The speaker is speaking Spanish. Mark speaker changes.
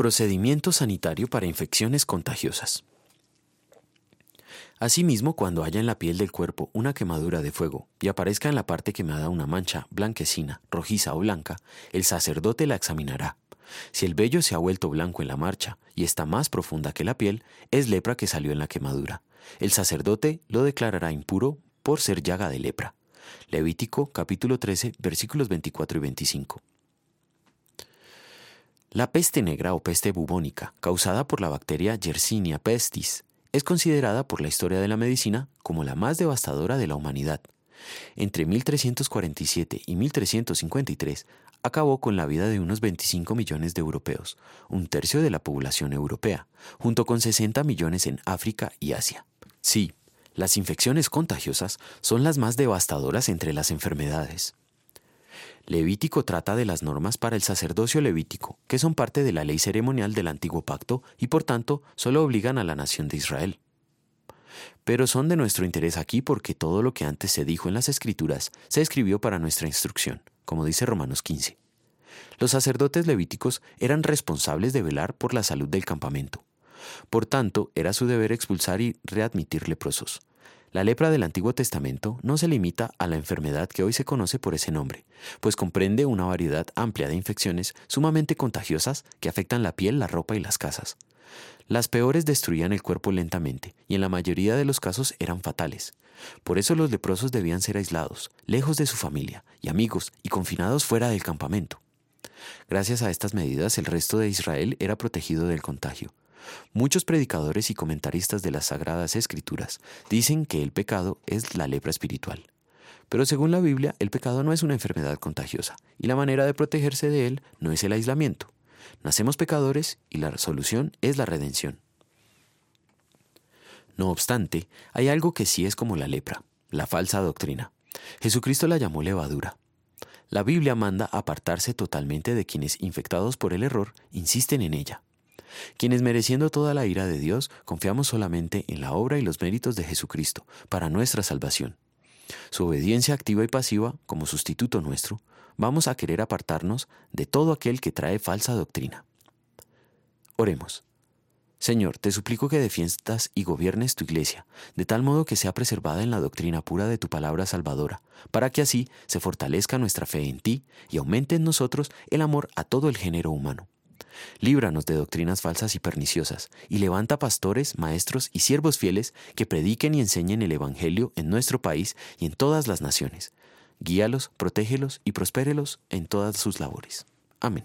Speaker 1: Procedimiento sanitario para infecciones contagiosas. Asimismo, cuando haya en la piel del cuerpo una quemadura de fuego y aparezca en la parte quemada una mancha blanquecina, rojiza o blanca, el sacerdote la examinará. Si el vello se ha vuelto blanco en la marcha y está más profunda que la piel, es lepra que salió en la quemadura. El sacerdote lo declarará impuro por ser llaga de lepra. Levítico capítulo 13 versículos 24 y 25. La peste negra o peste bubónica, causada por la bacteria Yersinia pestis, es considerada por la historia de la medicina como la más devastadora de la humanidad. Entre 1347 y 1353 acabó con la vida de unos 25 millones de europeos, un tercio de la población europea, junto con 60 millones en África y Asia. Sí, las infecciones contagiosas son las más devastadoras entre las enfermedades. Levítico trata de las normas para el sacerdocio levítico, que son parte de la ley ceremonial del antiguo pacto y por tanto solo obligan a la nación de Israel. Pero son de nuestro interés aquí porque todo lo que antes se dijo en las escrituras se escribió para nuestra instrucción, como dice Romanos 15. Los sacerdotes levíticos eran responsables de velar por la salud del campamento. Por tanto, era su deber expulsar y readmitir leprosos, la lepra del Antiguo Testamento no se limita a la enfermedad que hoy se conoce por ese nombre, pues comprende una variedad amplia de infecciones sumamente contagiosas que afectan la piel, la ropa y las casas. Las peores destruían el cuerpo lentamente y en la mayoría de los casos eran fatales. Por eso los leprosos debían ser aislados, lejos de su familia y amigos y confinados fuera del campamento. Gracias a estas medidas el resto de Israel era protegido del contagio. Muchos predicadores y comentaristas de las Sagradas Escrituras dicen que el pecado es la lepra espiritual. Pero según la Biblia, el pecado no es una enfermedad contagiosa, y la manera de protegerse de él no es el aislamiento. Nacemos pecadores y la solución es la redención. No obstante, hay algo que sí es como la lepra, la falsa doctrina. Jesucristo la llamó levadura. La Biblia manda apartarse totalmente de quienes, infectados por el error, insisten en ella quienes mereciendo toda la ira de Dios, confiamos solamente en la obra y los méritos de Jesucristo para nuestra salvación. Su obediencia activa y pasiva, como sustituto nuestro, vamos a querer apartarnos de todo aquel que trae falsa doctrina. Oremos. Señor, te suplico que defiendas y gobiernes tu iglesia, de tal modo que sea preservada en la doctrina pura de tu palabra salvadora, para que así se fortalezca nuestra fe en ti y aumente en nosotros el amor a todo el género humano. Líbranos de doctrinas falsas y perniciosas, y levanta pastores, maestros y siervos fieles que prediquen y enseñen el Evangelio en nuestro país y en todas las naciones. Guíalos, protégelos y prospérelos en todas sus labores. Amén.